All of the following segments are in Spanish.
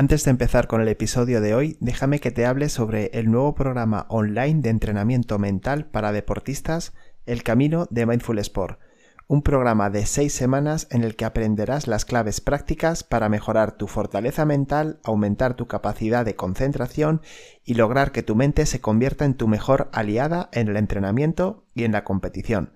Antes de empezar con el episodio de hoy, déjame que te hable sobre el nuevo programa online de entrenamiento mental para deportistas, El Camino de Mindful Sport, un programa de seis semanas en el que aprenderás las claves prácticas para mejorar tu fortaleza mental, aumentar tu capacidad de concentración y lograr que tu mente se convierta en tu mejor aliada en el entrenamiento y en la competición.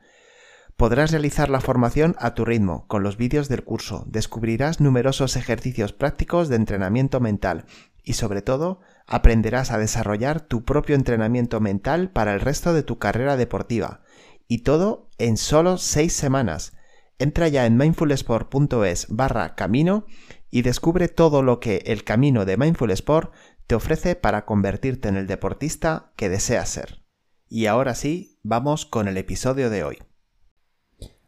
Podrás realizar la formación a tu ritmo, con los vídeos del curso, descubrirás numerosos ejercicios prácticos de entrenamiento mental y sobre todo aprenderás a desarrollar tu propio entrenamiento mental para el resto de tu carrera deportiva. Y todo en solo 6 semanas. Entra ya en mindfulsport.es barra camino y descubre todo lo que el camino de Mindful Sport te ofrece para convertirte en el deportista que deseas ser. Y ahora sí, vamos con el episodio de hoy.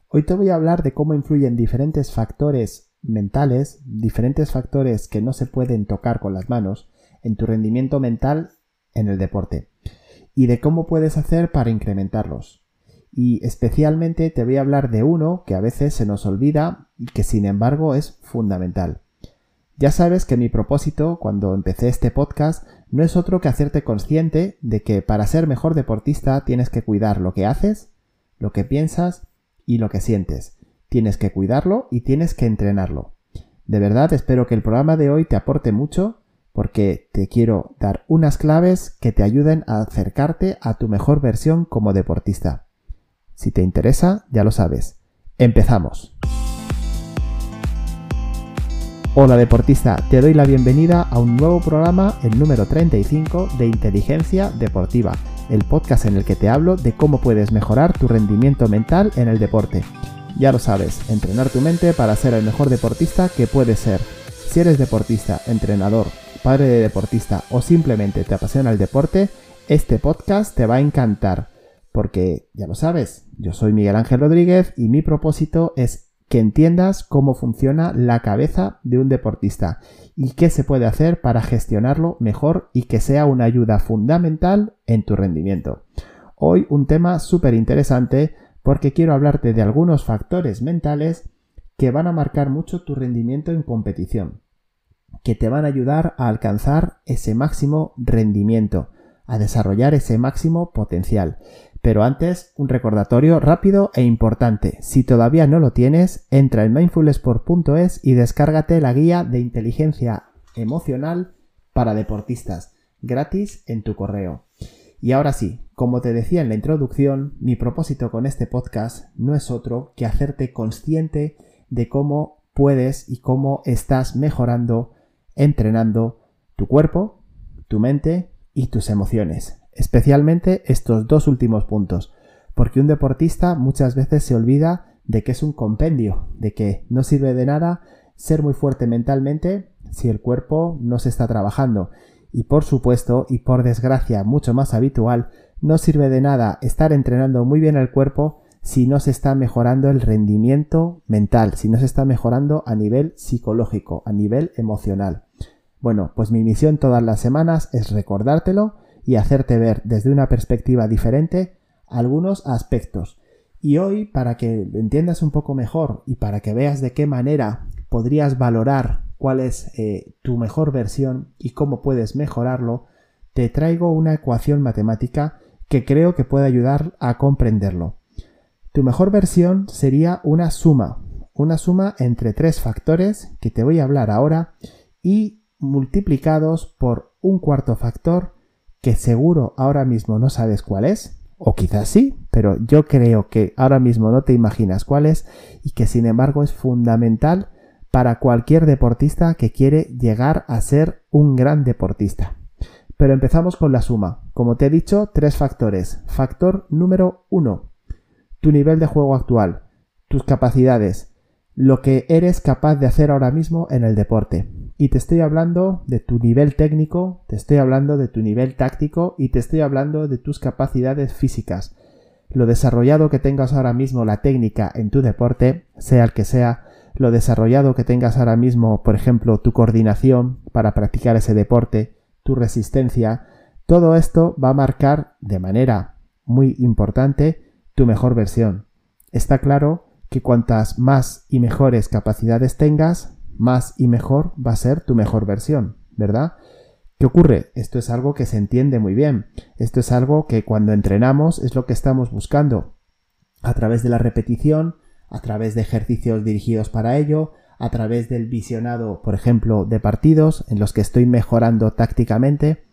Hoy te voy a hablar de cómo influyen diferentes factores mentales, diferentes factores que no se pueden tocar con las manos, en tu rendimiento mental en el deporte y de cómo puedes hacer para incrementarlos. Y especialmente te voy a hablar de uno que a veces se nos olvida y que sin embargo es fundamental. Ya sabes que mi propósito cuando empecé este podcast no es otro que hacerte consciente de que para ser mejor deportista tienes que cuidar lo que haces, lo que piensas y lo que sientes. Tienes que cuidarlo y tienes que entrenarlo. De verdad espero que el programa de hoy te aporte mucho porque te quiero dar unas claves que te ayuden a acercarte a tu mejor versión como deportista. Si te interesa, ya lo sabes. Empezamos. Hola deportista, te doy la bienvenida a un nuevo programa, el número 35 de Inteligencia Deportiva el podcast en el que te hablo de cómo puedes mejorar tu rendimiento mental en el deporte. Ya lo sabes, entrenar tu mente para ser el mejor deportista que puedes ser. Si eres deportista, entrenador, padre de deportista o simplemente te apasiona el deporte, este podcast te va a encantar. Porque, ya lo sabes, yo soy Miguel Ángel Rodríguez y mi propósito es que entiendas cómo funciona la cabeza de un deportista y qué se puede hacer para gestionarlo mejor y que sea una ayuda fundamental en tu rendimiento. Hoy un tema súper interesante porque quiero hablarte de algunos factores mentales que van a marcar mucho tu rendimiento en competición, que te van a ayudar a alcanzar ese máximo rendimiento, a desarrollar ese máximo potencial. Pero antes, un recordatorio rápido e importante. Si todavía no lo tienes, entra en mindfulsport.es y descárgate la guía de inteligencia emocional para deportistas, gratis en tu correo. Y ahora sí, como te decía en la introducción, mi propósito con este podcast no es otro que hacerte consciente de cómo puedes y cómo estás mejorando, entrenando tu cuerpo, tu mente y tus emociones especialmente estos dos últimos puntos, porque un deportista muchas veces se olvida de que es un compendio, de que no sirve de nada ser muy fuerte mentalmente si el cuerpo no se está trabajando. Y por supuesto, y por desgracia mucho más habitual, no sirve de nada estar entrenando muy bien el cuerpo si no se está mejorando el rendimiento mental, si no se está mejorando a nivel psicológico, a nivel emocional. Bueno, pues mi misión todas las semanas es recordártelo y hacerte ver desde una perspectiva diferente algunos aspectos. Y hoy, para que lo entiendas un poco mejor y para que veas de qué manera podrías valorar cuál es eh, tu mejor versión y cómo puedes mejorarlo, te traigo una ecuación matemática que creo que puede ayudar a comprenderlo. Tu mejor versión sería una suma, una suma entre tres factores que te voy a hablar ahora y multiplicados por un cuarto factor que seguro ahora mismo no sabes cuál es, o quizás sí, pero yo creo que ahora mismo no te imaginas cuál es y que sin embargo es fundamental para cualquier deportista que quiere llegar a ser un gran deportista. Pero empezamos con la suma. Como te he dicho, tres factores. Factor número uno, tu nivel de juego actual, tus capacidades, lo que eres capaz de hacer ahora mismo en el deporte. Y te estoy hablando de tu nivel técnico, te estoy hablando de tu nivel táctico y te estoy hablando de tus capacidades físicas. Lo desarrollado que tengas ahora mismo la técnica en tu deporte, sea el que sea, lo desarrollado que tengas ahora mismo, por ejemplo, tu coordinación para practicar ese deporte, tu resistencia, todo esto va a marcar de manera muy importante tu mejor versión. Está claro que cuantas más y mejores capacidades tengas, más y mejor va a ser tu mejor versión. ¿verdad? ¿Qué ocurre? Esto es algo que se entiende muy bien. Esto es algo que cuando entrenamos es lo que estamos buscando. A través de la repetición, a través de ejercicios dirigidos para ello, a través del visionado, por ejemplo, de partidos en los que estoy mejorando tácticamente.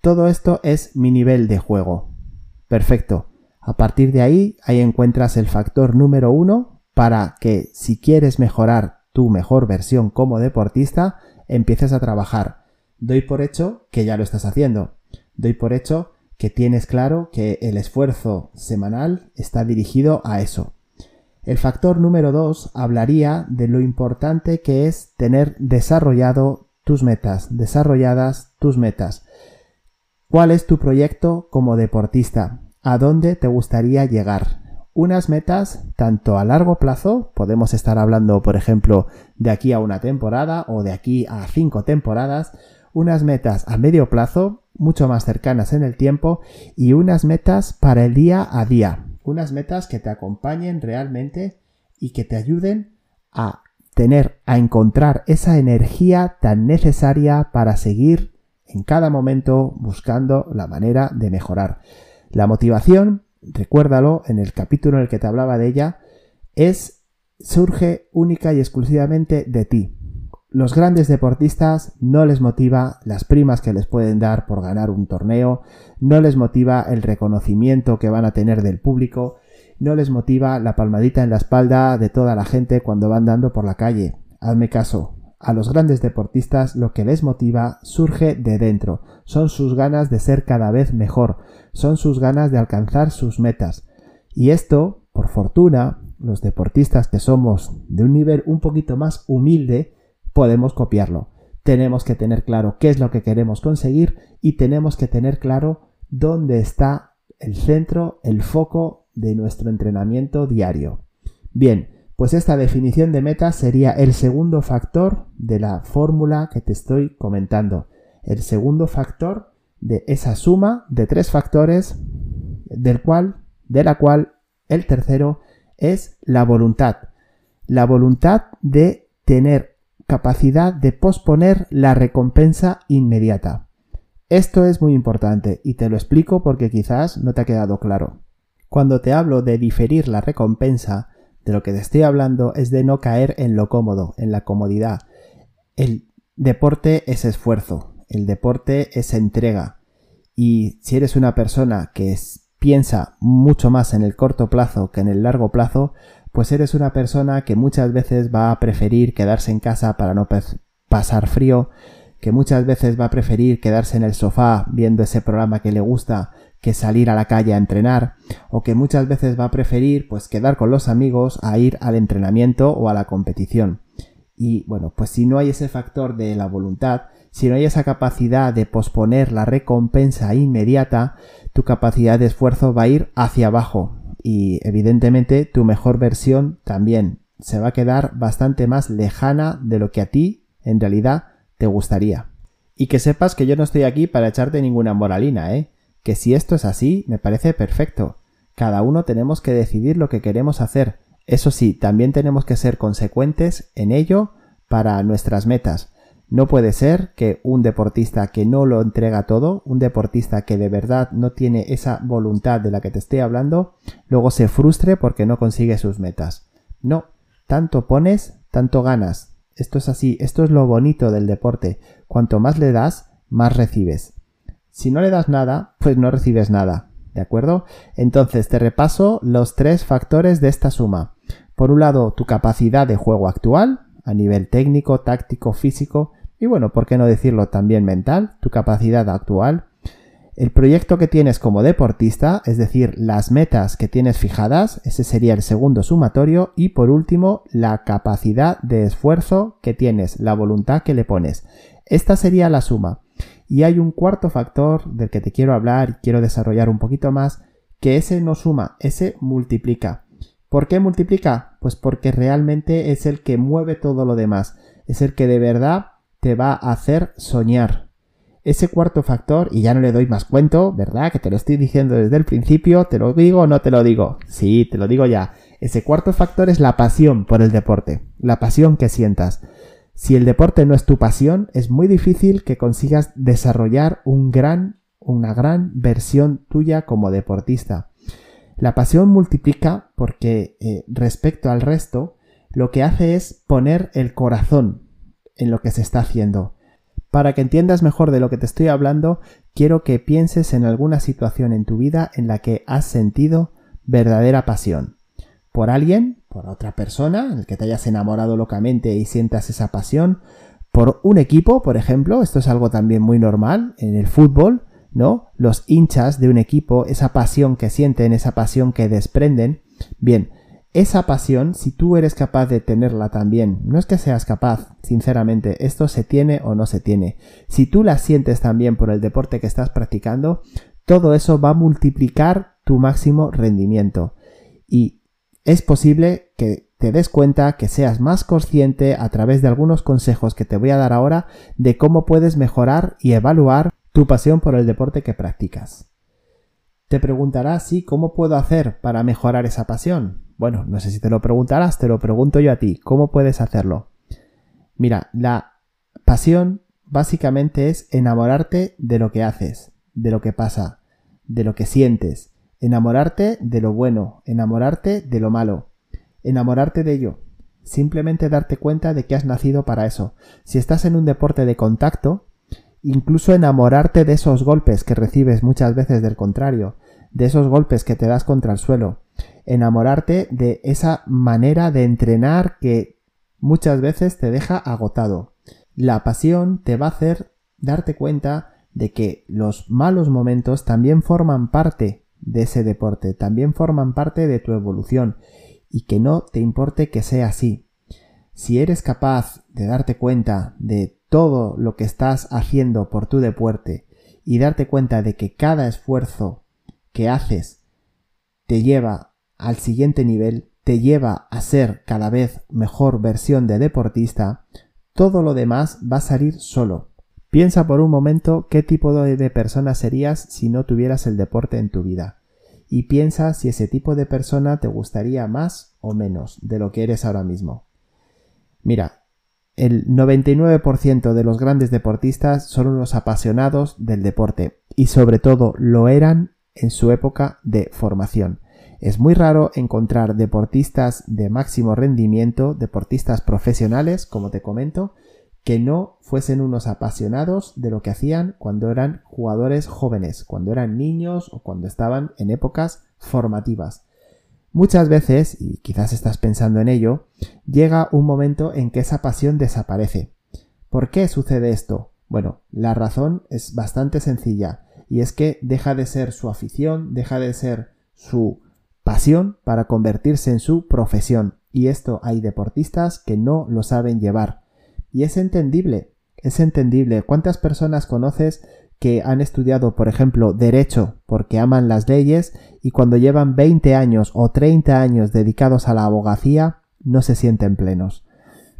Todo esto es mi nivel de juego. Perfecto. A partir de ahí, ahí encuentras el factor número uno para que si quieres mejorar tu mejor versión como deportista, empieces a trabajar. Doy por hecho que ya lo estás haciendo. Doy por hecho que tienes claro que el esfuerzo semanal está dirigido a eso. El factor número dos hablaría de lo importante que es tener desarrollado tus metas, desarrolladas tus metas. ¿Cuál es tu proyecto como deportista? ¿A dónde te gustaría llegar? Unas metas tanto a largo plazo, podemos estar hablando por ejemplo de aquí a una temporada o de aquí a cinco temporadas, unas metas a medio plazo, mucho más cercanas en el tiempo, y unas metas para el día a día, unas metas que te acompañen realmente y que te ayuden a tener, a encontrar esa energía tan necesaria para seguir en cada momento buscando la manera de mejorar. La motivación, recuérdalo en el capítulo en el que te hablaba de ella, es surge única y exclusivamente de ti. Los grandes deportistas no les motiva las primas que les pueden dar por ganar un torneo, no les motiva el reconocimiento que van a tener del público, no les motiva la palmadita en la espalda de toda la gente cuando van dando por la calle. Hazme caso, a los grandes deportistas lo que les motiva surge de dentro, son sus ganas de ser cada vez mejor, son sus ganas de alcanzar sus metas. Y esto, por fortuna, los deportistas que somos de un nivel un poquito más humilde, podemos copiarlo. Tenemos que tener claro qué es lo que queremos conseguir y tenemos que tener claro dónde está el centro, el foco de nuestro entrenamiento diario. Bien, pues esta definición de meta sería el segundo factor de la fórmula que te estoy comentando. El segundo factor de esa suma de tres factores del cual, de la cual el tercero es la voluntad. La voluntad de tener capacidad de posponer la recompensa inmediata. Esto es muy importante y te lo explico porque quizás no te ha quedado claro. Cuando te hablo de diferir la recompensa, de lo que te estoy hablando es de no caer en lo cómodo, en la comodidad. El deporte es esfuerzo, el deporte es entrega. Y si eres una persona que piensa mucho más en el corto plazo que en el largo plazo, pues eres una persona que muchas veces va a preferir quedarse en casa para no pasar frío, que muchas veces va a preferir quedarse en el sofá viendo ese programa que le gusta que salir a la calle a entrenar, o que muchas veces va a preferir pues quedar con los amigos a ir al entrenamiento o a la competición. Y bueno, pues si no hay ese factor de la voluntad, si no hay esa capacidad de posponer la recompensa inmediata, tu capacidad de esfuerzo va a ir hacia abajo, y evidentemente tu mejor versión también se va a quedar bastante más lejana de lo que a ti en realidad te gustaría. Y que sepas que yo no estoy aquí para echarte ninguna moralina, ¿eh? Que si esto es así, me parece perfecto. Cada uno tenemos que decidir lo que queremos hacer. Eso sí, también tenemos que ser consecuentes en ello para nuestras metas. No puede ser que un deportista que no lo entrega todo, un deportista que de verdad no tiene esa voluntad de la que te estoy hablando, luego se frustre porque no consigue sus metas. No, tanto pones, tanto ganas. Esto es así, esto es lo bonito del deporte. Cuanto más le das, más recibes. Si no le das nada, pues no recibes nada. ¿De acuerdo? Entonces te repaso los tres factores de esta suma. Por un lado, tu capacidad de juego actual, a nivel técnico, táctico, físico, y bueno, ¿por qué no decirlo también mental? Tu capacidad actual. El proyecto que tienes como deportista, es decir, las metas que tienes fijadas, ese sería el segundo sumatorio. Y por último, la capacidad de esfuerzo que tienes, la voluntad que le pones. Esta sería la suma. Y hay un cuarto factor del que te quiero hablar y quiero desarrollar un poquito más, que ese no suma, ese multiplica. ¿Por qué multiplica? Pues porque realmente es el que mueve todo lo demás. Es el que de verdad te va a hacer soñar. Ese cuarto factor, y ya no le doy más cuento, ¿verdad? Que te lo estoy diciendo desde el principio, ¿te lo digo o no te lo digo? Sí, te lo digo ya. Ese cuarto factor es la pasión por el deporte, la pasión que sientas. Si el deporte no es tu pasión, es muy difícil que consigas desarrollar un gran, una gran versión tuya como deportista. La pasión multiplica porque eh, respecto al resto, lo que hace es poner el corazón en lo que se está haciendo. Para que entiendas mejor de lo que te estoy hablando, quiero que pienses en alguna situación en tu vida en la que has sentido verdadera pasión. Por alguien, por otra persona, en el que te hayas enamorado locamente y sientas esa pasión. Por un equipo, por ejemplo, esto es algo también muy normal en el fútbol, ¿no? Los hinchas de un equipo, esa pasión que sienten, esa pasión que desprenden. Bien, esa pasión, si tú eres capaz de tenerla también, no es que seas capaz, sinceramente, esto se tiene o no se tiene. Si tú la sientes también por el deporte que estás practicando, todo eso va a multiplicar tu máximo rendimiento. Y es posible que te des cuenta, que seas más consciente a través de algunos consejos que te voy a dar ahora de cómo puedes mejorar y evaluar tu pasión por el deporte que practicas. Te preguntarás, sí, ¿cómo puedo hacer para mejorar esa pasión? Bueno, no sé si te lo preguntarás, te lo pregunto yo a ti. ¿Cómo puedes hacerlo? Mira, la pasión básicamente es enamorarte de lo que haces, de lo que pasa, de lo que sientes, enamorarte de lo bueno, enamorarte de lo malo, enamorarte de ello. Simplemente darte cuenta de que has nacido para eso. Si estás en un deporte de contacto, incluso enamorarte de esos golpes que recibes muchas veces del contrario, de esos golpes que te das contra el suelo, enamorarte de esa manera de entrenar que muchas veces te deja agotado. La pasión te va a hacer darte cuenta de que los malos momentos también forman parte de ese deporte, también forman parte de tu evolución y que no te importe que sea así. Si eres capaz de darte cuenta de todo lo que estás haciendo por tu deporte y darte cuenta de que cada esfuerzo que haces te lleva al siguiente nivel, te lleva a ser cada vez mejor versión de deportista, todo lo demás va a salir solo. Piensa por un momento qué tipo de persona serías si no tuvieras el deporte en tu vida. Y piensa si ese tipo de persona te gustaría más o menos de lo que eres ahora mismo. Mira, el 99% de los grandes deportistas son unos apasionados del deporte y sobre todo lo eran en su época de formación. Es muy raro encontrar deportistas de máximo rendimiento, deportistas profesionales, como te comento, que no fuesen unos apasionados de lo que hacían cuando eran jugadores jóvenes, cuando eran niños o cuando estaban en épocas formativas. Muchas veces, y quizás estás pensando en ello, llega un momento en que esa pasión desaparece. ¿Por qué sucede esto? Bueno, la razón es bastante sencilla, y es que deja de ser su afición, deja de ser su pasión para convertirse en su profesión. Y esto hay deportistas que no lo saben llevar. Y es entendible, es entendible. ¿Cuántas personas conoces que han estudiado, por ejemplo, derecho porque aman las leyes y cuando llevan 20 años o 30 años dedicados a la abogacía no se sienten plenos?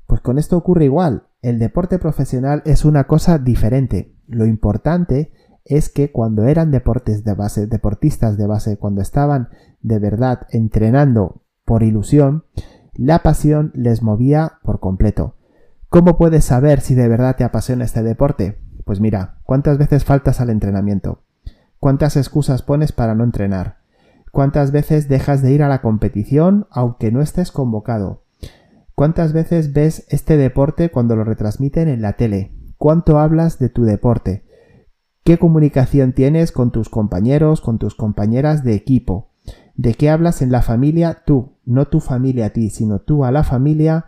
Pues con esto ocurre igual. El deporte profesional es una cosa diferente. Lo importante es que cuando eran deportes de base, deportistas de base, cuando estaban de verdad entrenando por ilusión, la pasión les movía por completo. ¿Cómo puedes saber si de verdad te apasiona este deporte? Pues mira, ¿cuántas veces faltas al entrenamiento? ¿Cuántas excusas pones para no entrenar? ¿Cuántas veces dejas de ir a la competición aunque no estés convocado? ¿Cuántas veces ves este deporte cuando lo retransmiten en la tele? ¿Cuánto hablas de tu deporte? ¿Qué comunicación tienes con tus compañeros, con tus compañeras de equipo? ¿De qué hablas en la familia tú? No tu familia a ti, sino tú a la familia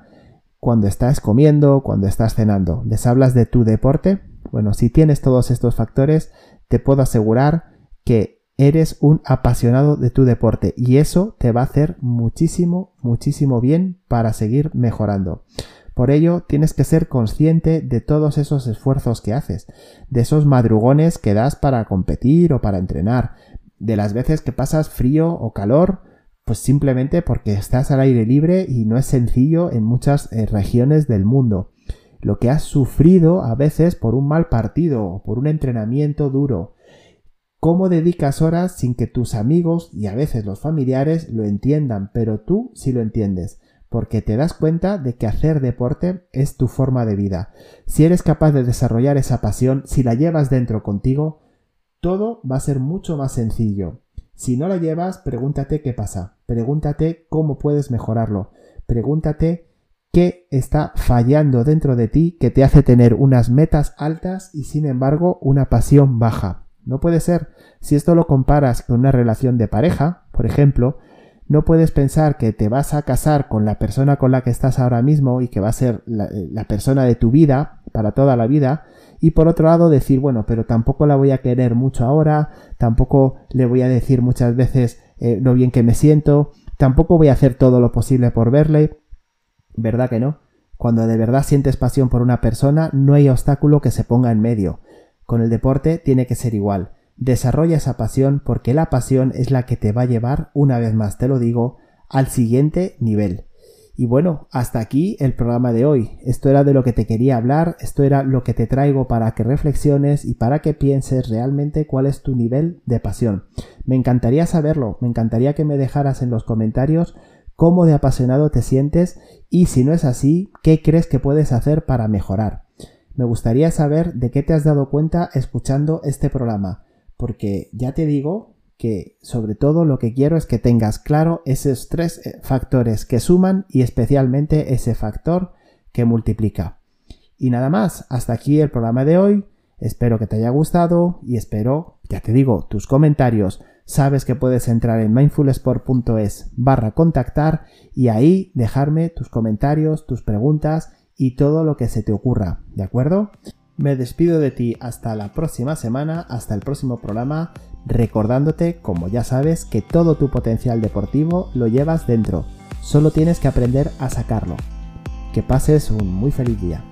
cuando estás comiendo, cuando estás cenando. ¿Les hablas de tu deporte? Bueno, si tienes todos estos factores, te puedo asegurar que eres un apasionado de tu deporte y eso te va a hacer muchísimo, muchísimo bien para seguir mejorando. Por ello, tienes que ser consciente de todos esos esfuerzos que haces, de esos madrugones que das para competir o para entrenar, de las veces que pasas frío o calor, pues simplemente porque estás al aire libre y no es sencillo en muchas eh, regiones del mundo. Lo que has sufrido a veces por un mal partido o por un entrenamiento duro. ¿Cómo dedicas horas sin que tus amigos y a veces los familiares lo entiendan, pero tú sí lo entiendes? Porque te das cuenta de que hacer deporte es tu forma de vida. Si eres capaz de desarrollar esa pasión, si la llevas dentro contigo, todo va a ser mucho más sencillo. Si no la llevas, pregúntate qué pasa, pregúntate cómo puedes mejorarlo, pregúntate qué está fallando dentro de ti que te hace tener unas metas altas y sin embargo una pasión baja. No puede ser. Si esto lo comparas con una relación de pareja, por ejemplo, no puedes pensar que te vas a casar con la persona con la que estás ahora mismo y que va a ser la, eh, persona de tu vida para toda la vida y por otro lado decir, bueno, pero tampoco la voy a querer mucho ahora, tampoco le voy a decir muchas veces eh, lo bien que me siento, tampoco voy a hacer todo lo posible por verle. ¿Verdad que no? Cuando de verdad sientes pasión por una persona, no hay obstáculo que se ponga en medio. Con el deporte tiene que ser igual. Desarrolla esa pasión porque la pasión es la que te va a llevar, una vez más te lo digo, al siguiente nivel. Y bueno, hasta aquí el programa de hoy. Esto era de lo que te quería hablar, esto era lo que te traigo para que reflexiones y para que pienses realmente cuál es tu nivel de pasión. Me encantaría saberlo, me encantaría que me dejaras en los comentarios cómo de apasionado te sientes y si no es así, qué crees que puedes hacer para mejorar. Me gustaría saber de qué te has dado cuenta escuchando este programa porque ya te digo que sobre todo lo que quiero es que tengas claro esos tres eh, factores que suman y especialmente ese factor que multiplica. Y nada más, hasta aquí el programa de hoy. Espero que te haya gustado y espero, ya te digo, tus comentarios. Sabes que puedes entrar en mindfulsport.es barra contactar y ahí dejarme tus comentarios, tus preguntas y todo lo que se te ocurra, ¿de acuerdo? Me despido de ti hasta la próxima semana, hasta el próximo programa, recordándote, como ya sabes, que todo tu potencial deportivo lo llevas dentro. Solo tienes que aprender a sacarlo. Que pases un muy feliz día.